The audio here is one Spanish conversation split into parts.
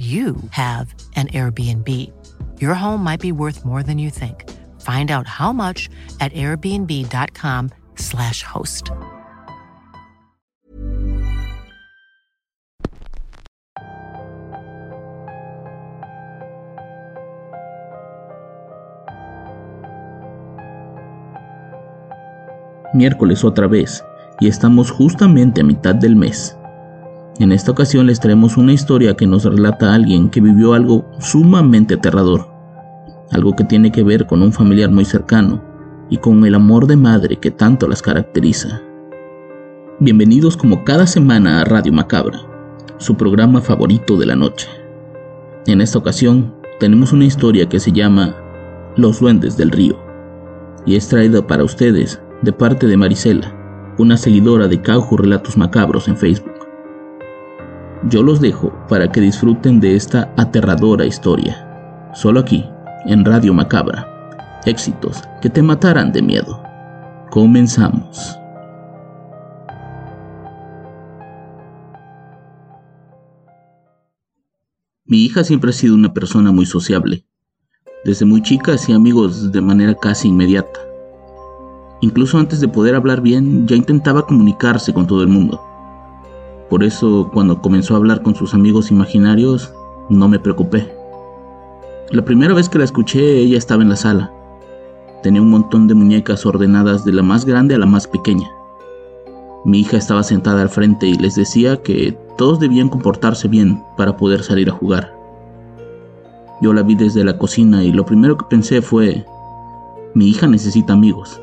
you have an Airbnb. Your home might be worth more than you think. Find out how much at airbnb.com/slash host. Miércoles otra vez, y estamos justamente a mitad del mes. En esta ocasión les traemos una historia que nos relata alguien que vivió algo sumamente aterrador, algo que tiene que ver con un familiar muy cercano y con el amor de madre que tanto las caracteriza. Bienvenidos como cada semana a Radio Macabra, su programa favorito de la noche. En esta ocasión tenemos una historia que se llama Los Duendes del Río y es traída para ustedes de parte de Marisela, una seguidora de Caujo Relatos Macabros en Facebook. Yo los dejo para que disfruten de esta aterradora historia. Solo aquí, en Radio Macabra. Éxitos que te matarán de miedo. Comenzamos. Mi hija siempre ha sido una persona muy sociable. Desde muy chica hacía amigos de manera casi inmediata. Incluso antes de poder hablar bien, ya intentaba comunicarse con todo el mundo. Por eso cuando comenzó a hablar con sus amigos imaginarios, no me preocupé. La primera vez que la escuché, ella estaba en la sala. Tenía un montón de muñecas ordenadas de la más grande a la más pequeña. Mi hija estaba sentada al frente y les decía que todos debían comportarse bien para poder salir a jugar. Yo la vi desde la cocina y lo primero que pensé fue, mi hija necesita amigos.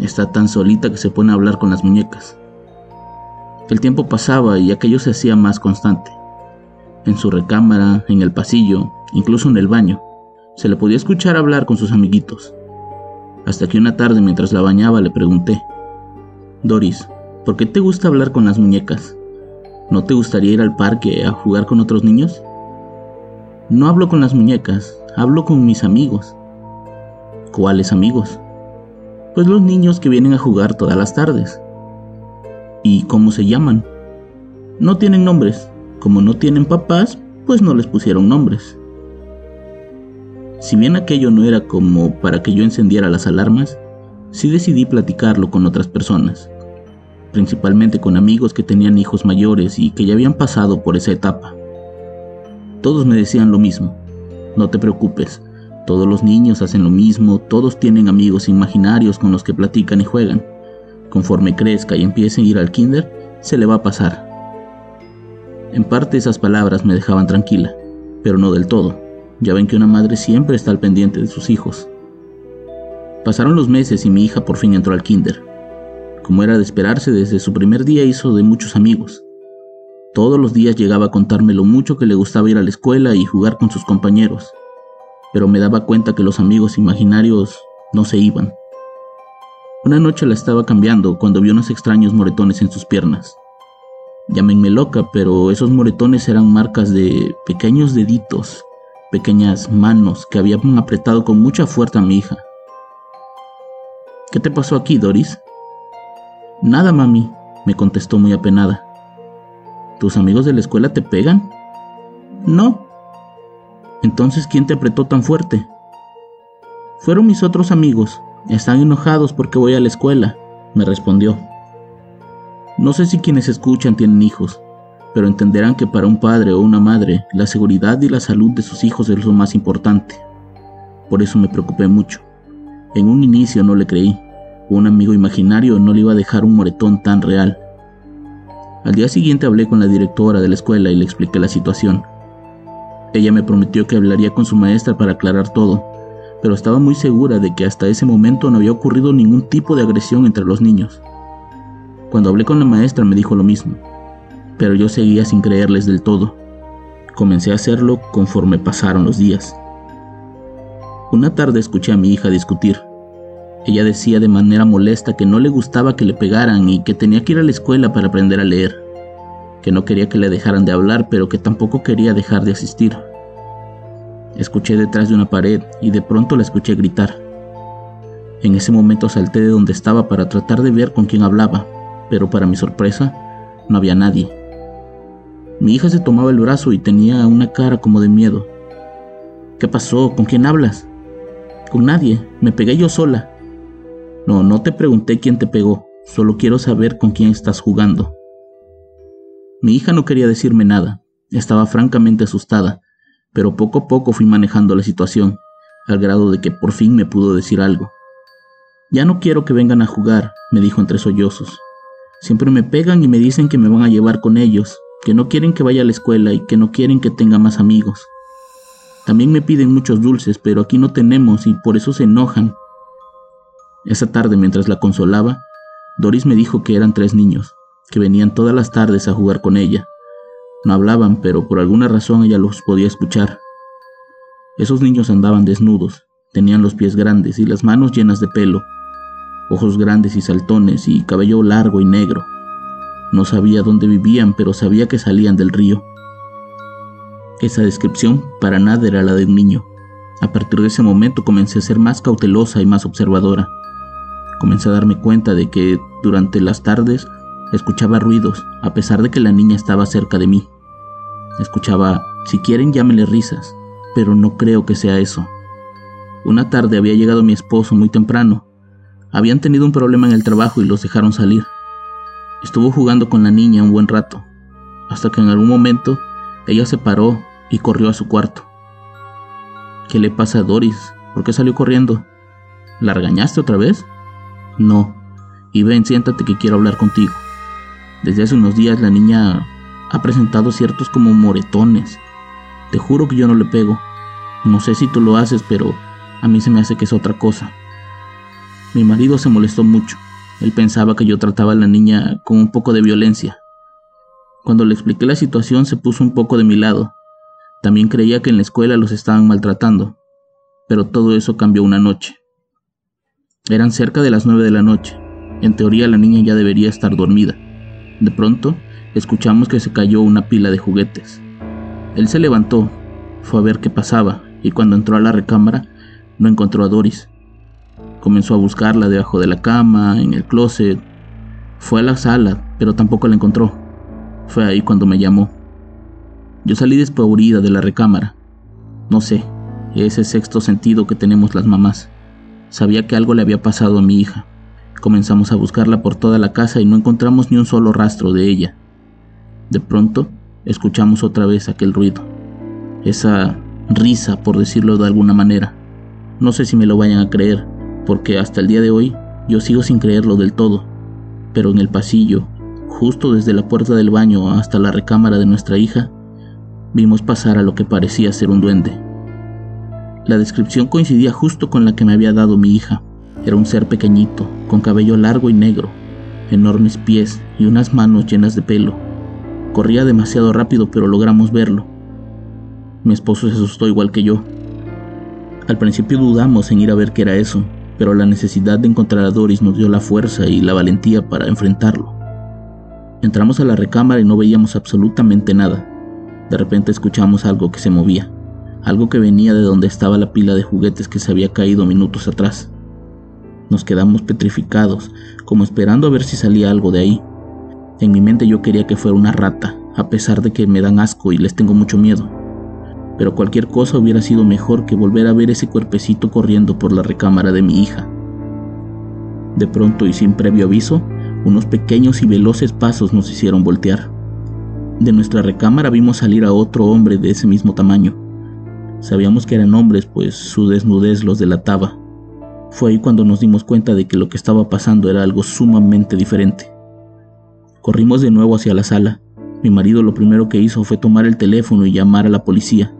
Está tan solita que se pone a hablar con las muñecas. El tiempo pasaba y aquello se hacía más constante. En su recámara, en el pasillo, incluso en el baño, se le podía escuchar hablar con sus amiguitos. Hasta que una tarde mientras la bañaba le pregunté, Doris, ¿por qué te gusta hablar con las muñecas? ¿No te gustaría ir al parque a jugar con otros niños? No hablo con las muñecas, hablo con mis amigos. ¿Cuáles amigos? Pues los niños que vienen a jugar todas las tardes. ¿Y cómo se llaman? No tienen nombres. Como no tienen papás, pues no les pusieron nombres. Si bien aquello no era como para que yo encendiera las alarmas, sí decidí platicarlo con otras personas, principalmente con amigos que tenían hijos mayores y que ya habían pasado por esa etapa. Todos me decían lo mismo, no te preocupes, todos los niños hacen lo mismo, todos tienen amigos imaginarios con los que platican y juegan. Conforme crezca y empiece a ir al kinder, se le va a pasar. En parte esas palabras me dejaban tranquila, pero no del todo. Ya ven que una madre siempre está al pendiente de sus hijos. Pasaron los meses y mi hija por fin entró al kinder. Como era de esperarse, desde su primer día hizo de muchos amigos. Todos los días llegaba a contarme lo mucho que le gustaba ir a la escuela y jugar con sus compañeros, pero me daba cuenta que los amigos imaginarios no se iban. Una noche la estaba cambiando cuando vio unos extraños moretones en sus piernas. Llámenme loca, pero esos moretones eran marcas de pequeños deditos, pequeñas manos que habían apretado con mucha fuerza a mi hija. ¿Qué te pasó aquí, Doris? Nada, mami, me contestó muy apenada. ¿Tus amigos de la escuela te pegan? No. Entonces, ¿quién te apretó tan fuerte? Fueron mis otros amigos, están enojados porque voy a la escuela, me respondió. No sé si quienes escuchan tienen hijos, pero entenderán que para un padre o una madre la seguridad y la salud de sus hijos es lo más importante. Por eso me preocupé mucho. En un inicio no le creí. Un amigo imaginario no le iba a dejar un moretón tan real. Al día siguiente hablé con la directora de la escuela y le expliqué la situación. Ella me prometió que hablaría con su maestra para aclarar todo, pero estaba muy segura de que hasta ese momento no había ocurrido ningún tipo de agresión entre los niños. Cuando hablé con la maestra me dijo lo mismo, pero yo seguía sin creerles del todo. Comencé a hacerlo conforme pasaron los días, Una tarde escuché a mi hija discutir. Ella decía de manera molesta que no le gustaba que le pegaran y que tenía que ir a la escuela para aprender a leer, que no quería que le dejaran de hablar, pero que tampoco quería dejar de asistir. Escuché detrás de una pared y de pronto la escuché gritar. En ese momento salté de donde estaba para tratar de ver con quién hablaba, pero para mi sorpresa, no había nadie. Mi hija se tomaba el brazo y tenía una cara como de miedo. ¿Qué pasó? ¿Con quién hablas? Con nadie, me pegué yo sola. No, no te pregunté quién te pegó, solo quiero saber con quién estás jugando. Mi hija no quería decirme nada, estaba francamente asustada, pero poco a poco fui manejando la situación, al grado de que por fin me pudo decir algo. Ya no quiero que vengan a jugar, me dijo entre sollozos. Siempre me pegan y me dicen que me van a llevar con ellos, que no quieren que vaya a la escuela y que no quieren que tenga más amigos. También me piden muchos dulces, pero aquí no tenemos y por eso se enojan esa tarde, mientras la consolaba, Doris me dijo que eran tres niños, que venían todas las tardes a jugar con ella. No hablaban, pero por alguna razón ella los podía escuchar. Esos niños andaban desnudos, tenían los pies grandes y las manos llenas de pelo, ojos grandes y saltones y cabello largo y negro. No sabía dónde vivían, pero sabía que salían del río. Esa descripción para nada era la de un niño. A partir de ese momento comencé a ser más cautelosa y más observadora. Comencé a darme cuenta de que durante las tardes escuchaba ruidos, a pesar de que la niña estaba cerca de mí. Escuchaba, si quieren llámenle risas, pero no creo que sea eso. Una tarde había llegado mi esposo muy temprano. Habían tenido un problema en el trabajo y los dejaron salir. Estuvo jugando con la niña un buen rato, hasta que en algún momento ella se paró y corrió a su cuarto. ¿Qué le pasa a Doris? ¿Por qué salió corriendo? ¿La regañaste otra vez? No. Y ven, siéntate que quiero hablar contigo. Desde hace unos días la niña ha presentado ciertos como moretones. Te juro que yo no le pego. No sé si tú lo haces, pero a mí se me hace que es otra cosa. Mi marido se molestó mucho. Él pensaba que yo trataba a la niña con un poco de violencia. Cuando le expliqué la situación se puso un poco de mi lado. También creía que en la escuela los estaban maltratando. Pero todo eso cambió una noche. Eran cerca de las nueve de la noche. En teoría la niña ya debería estar dormida. De pronto, escuchamos que se cayó una pila de juguetes. Él se levantó, fue a ver qué pasaba, y cuando entró a la recámara, no encontró a Doris. Comenzó a buscarla debajo de la cama, en el closet. Fue a la sala, pero tampoco la encontró. Fue ahí cuando me llamó. Yo salí despavorida de la recámara. No sé, ese sexto sentido que tenemos las mamás. Sabía que algo le había pasado a mi hija. Comenzamos a buscarla por toda la casa y no encontramos ni un solo rastro de ella. De pronto, escuchamos otra vez aquel ruido. Esa risa, por decirlo de alguna manera. No sé si me lo vayan a creer, porque hasta el día de hoy yo sigo sin creerlo del todo. Pero en el pasillo, justo desde la puerta del baño hasta la recámara de nuestra hija, vimos pasar a lo que parecía ser un duende. La descripción coincidía justo con la que me había dado mi hija. Era un ser pequeñito, con cabello largo y negro, enormes pies y unas manos llenas de pelo. Corría demasiado rápido, pero logramos verlo. Mi esposo se asustó igual que yo. Al principio dudamos en ir a ver qué era eso, pero la necesidad de encontrar a Doris nos dio la fuerza y la valentía para enfrentarlo. Entramos a la recámara y no veíamos absolutamente nada. De repente escuchamos algo que se movía algo que venía de donde estaba la pila de juguetes que se había caído minutos atrás. Nos quedamos petrificados, como esperando a ver si salía algo de ahí. En mi mente yo quería que fuera una rata, a pesar de que me dan asco y les tengo mucho miedo. Pero cualquier cosa hubiera sido mejor que volver a ver ese cuerpecito corriendo por la recámara de mi hija. De pronto y sin previo aviso, unos pequeños y veloces pasos nos hicieron voltear. De nuestra recámara vimos salir a otro hombre de ese mismo tamaño. Sabíamos que eran hombres, pues su desnudez los delataba. Fue ahí cuando nos dimos cuenta de que lo que estaba pasando era algo sumamente diferente. Corrimos de nuevo hacia la sala. Mi marido lo primero que hizo fue tomar el teléfono y llamar a la policía.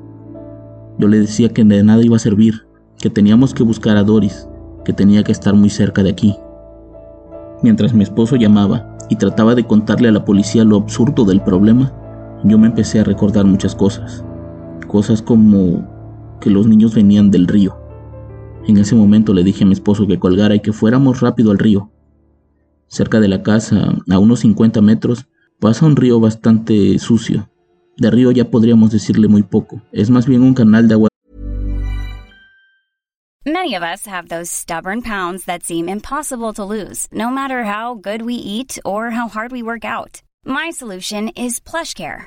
Yo le decía que de nada iba a servir, que teníamos que buscar a Doris, que tenía que estar muy cerca de aquí. Mientras mi esposo llamaba y trataba de contarle a la policía lo absurdo del problema, yo me empecé a recordar muchas cosas. Cosas como que los niños venían del río. En ese momento le dije a mi esposo que colgara y que fuéramos rápido al río. Cerca de la casa, a unos 50 metros, pasa un río bastante sucio. De río ya podríamos decirle muy poco. Es más bien un canal de agua. Many of us have those stubborn pounds that seem impossible to lose, no matter how good we eat or how hard we work out. My solution is PlushCare.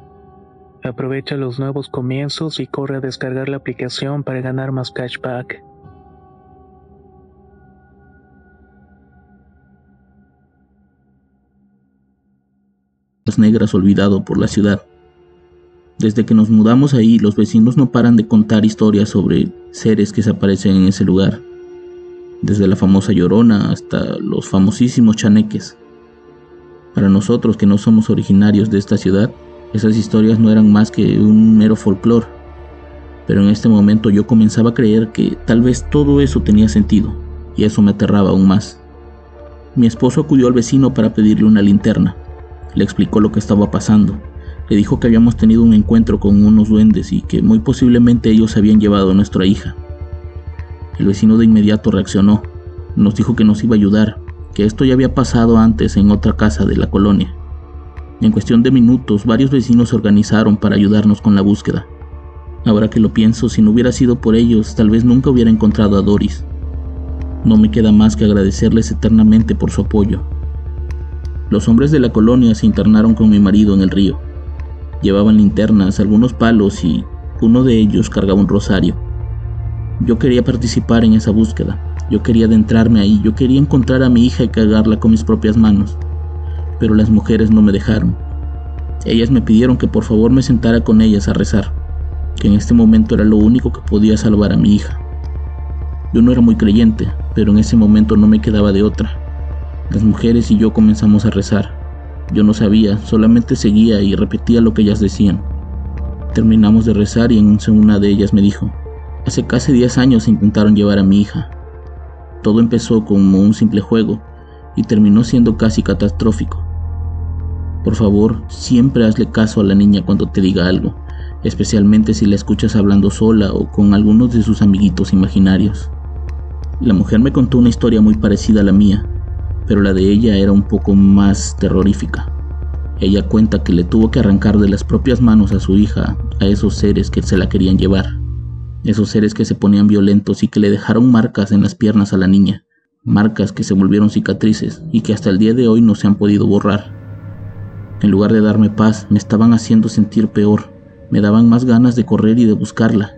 Aprovecha los nuevos comienzos y corre a descargar la aplicación para ganar más cashback. negras olvidado por la ciudad. Desde que nos mudamos ahí, los vecinos no paran de contar historias sobre seres que se aparecen en ese lugar, desde la famosa llorona hasta los famosísimos chaneques. Para nosotros que no somos originarios de esta ciudad, esas historias no eran más que un mero folclore, pero en este momento yo comenzaba a creer que tal vez todo eso tenía sentido, y eso me aterraba aún más. Mi esposo acudió al vecino para pedirle una linterna. Le explicó lo que estaba pasando. Le dijo que habíamos tenido un encuentro con unos duendes y que muy posiblemente ellos habían llevado a nuestra hija. El vecino de inmediato reaccionó. Nos dijo que nos iba a ayudar, que esto ya había pasado antes en otra casa de la colonia. En cuestión de minutos, varios vecinos se organizaron para ayudarnos con la búsqueda. Ahora que lo pienso, si no hubiera sido por ellos, tal vez nunca hubiera encontrado a Doris. No me queda más que agradecerles eternamente por su apoyo. Los hombres de la colonia se internaron con mi marido en el río. Llevaban linternas, algunos palos y uno de ellos cargaba un rosario. Yo quería participar en esa búsqueda. Yo quería adentrarme ahí. Yo quería encontrar a mi hija y cargarla con mis propias manos pero las mujeres no me dejaron. Ellas me pidieron que por favor me sentara con ellas a rezar, que en este momento era lo único que podía salvar a mi hija. Yo no era muy creyente, pero en ese momento no me quedaba de otra. Las mujeres y yo comenzamos a rezar. Yo no sabía, solamente seguía y repetía lo que ellas decían. Terminamos de rezar y en una de ellas me dijo, Hace casi 10 años intentaron llevar a mi hija. Todo empezó como un simple juego y terminó siendo casi catastrófico. Por favor, siempre hazle caso a la niña cuando te diga algo, especialmente si la escuchas hablando sola o con algunos de sus amiguitos imaginarios. La mujer me contó una historia muy parecida a la mía, pero la de ella era un poco más terrorífica. Ella cuenta que le tuvo que arrancar de las propias manos a su hija a esos seres que se la querían llevar, esos seres que se ponían violentos y que le dejaron marcas en las piernas a la niña, marcas que se volvieron cicatrices y que hasta el día de hoy no se han podido borrar. En lugar de darme paz, me estaban haciendo sentir peor, me daban más ganas de correr y de buscarla.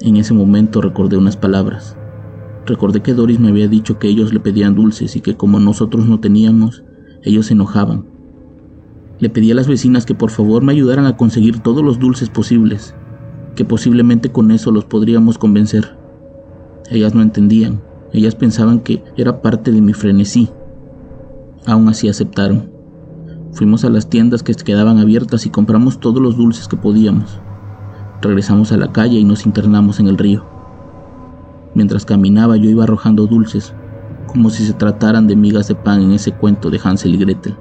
En ese momento recordé unas palabras. Recordé que Doris me había dicho que ellos le pedían dulces y que como nosotros no teníamos, ellos se enojaban le pedí a las vecinas que por favor me ayudaran a conseguir todos los dulces posibles, que posiblemente con eso los podríamos convencer. Ellas no entendían, ellas pensaban que era parte de mi frenesí. Aún así aceptaron. Fuimos a las tiendas que quedaban abiertas y compramos todos los dulces que podíamos. Regresamos a la calle y nos internamos en el río. Mientras caminaba yo iba arrojando dulces, como si se trataran de migas de pan en ese cuento de Hansel y Gretel.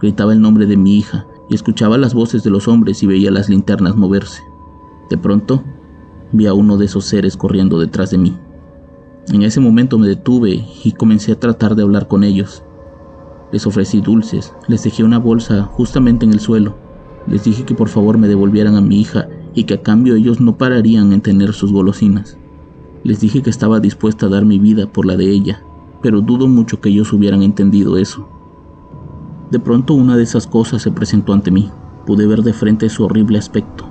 Gritaba el nombre de mi hija y escuchaba las voces de los hombres y veía las linternas moverse. De pronto, vi a uno de esos seres corriendo detrás de mí. En ese momento me detuve y comencé a tratar de hablar con ellos. Les ofrecí dulces, les dejé una bolsa justamente en el suelo. Les dije que por favor me devolvieran a mi hija y que a cambio ellos no pararían en tener sus golosinas. Les dije que estaba dispuesta a dar mi vida por la de ella, pero dudo mucho que ellos hubieran entendido eso. De pronto una de esas cosas se presentó ante mí. Pude ver de frente su horrible aspecto.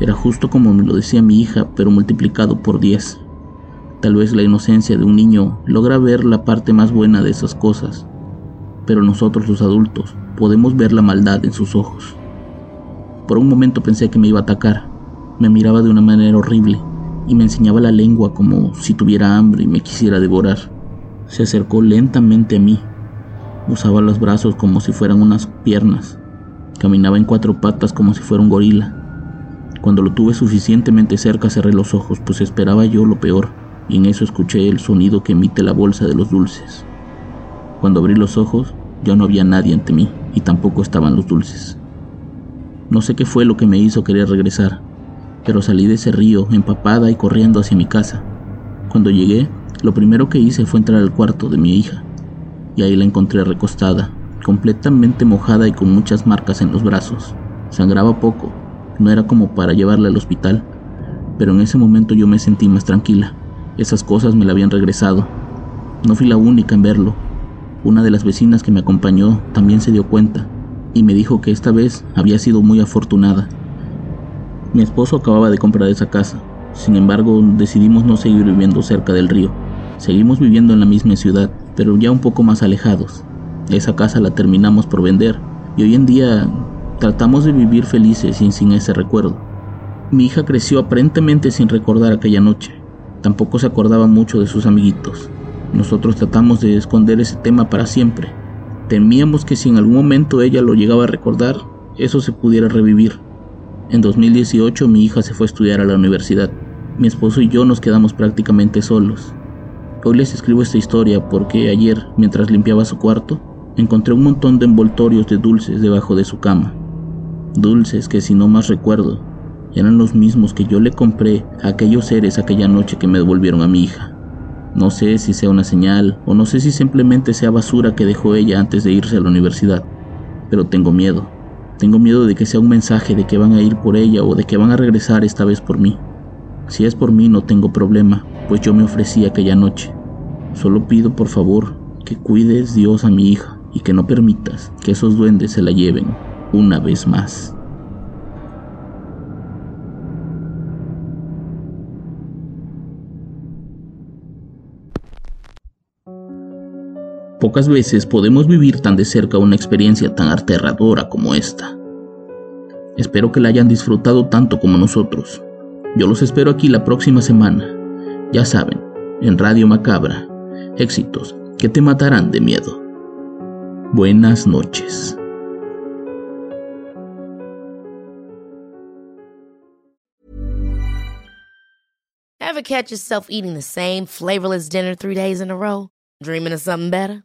Era justo como me lo decía mi hija, pero multiplicado por diez. Tal vez la inocencia de un niño logra ver la parte más buena de esas cosas, pero nosotros los adultos podemos ver la maldad en sus ojos. Por un momento pensé que me iba a atacar. Me miraba de una manera horrible y me enseñaba la lengua como si tuviera hambre y me quisiera devorar. Se acercó lentamente a mí Usaba los brazos como si fueran unas piernas. Caminaba en cuatro patas como si fuera un gorila. Cuando lo tuve suficientemente cerca cerré los ojos, pues esperaba yo lo peor, y en eso escuché el sonido que emite la bolsa de los dulces. Cuando abrí los ojos, ya no había nadie ante mí, y tampoco estaban los dulces. No sé qué fue lo que me hizo querer regresar, pero salí de ese río empapada y corriendo hacia mi casa. Cuando llegué, lo primero que hice fue entrar al cuarto de mi hija y ahí la encontré recostada, completamente mojada y con muchas marcas en los brazos. Sangraba poco, no era como para llevarla al hospital, pero en ese momento yo me sentí más tranquila. Esas cosas me la habían regresado. No fui la única en verlo. Una de las vecinas que me acompañó también se dio cuenta y me dijo que esta vez había sido muy afortunada. Mi esposo acababa de comprar esa casa, sin embargo decidimos no seguir viviendo cerca del río. Seguimos viviendo en la misma ciudad, pero ya un poco más alejados. Esa casa la terminamos por vender y hoy en día tratamos de vivir felices y sin ese recuerdo. Mi hija creció aparentemente sin recordar aquella noche. Tampoco se acordaba mucho de sus amiguitos. Nosotros tratamos de esconder ese tema para siempre. Temíamos que si en algún momento ella lo llegaba a recordar, eso se pudiera revivir. En 2018 mi hija se fue a estudiar a la universidad. Mi esposo y yo nos quedamos prácticamente solos. Hoy les escribo esta historia porque ayer, mientras limpiaba su cuarto, encontré un montón de envoltorios de dulces debajo de su cama. Dulces que si no más recuerdo, eran los mismos que yo le compré a aquellos seres aquella noche que me devolvieron a mi hija. No sé si sea una señal o no sé si simplemente sea basura que dejó ella antes de irse a la universidad, pero tengo miedo. Tengo miedo de que sea un mensaje de que van a ir por ella o de que van a regresar esta vez por mí. Si es por mí no tengo problema, pues yo me ofrecí aquella noche. Solo pido por favor que cuides Dios a mi hija y que no permitas que esos duendes se la lleven una vez más. Pocas veces podemos vivir tan de cerca una experiencia tan aterradora como esta. Espero que la hayan disfrutado tanto como nosotros. Yo los espero aquí la próxima semana ya saben, en Radio Macabra, éxitos que te matarán de miedo. Buenas noches. Ever catch yourself eating the same flavorless dinner three days in a row? Dreaming of something better?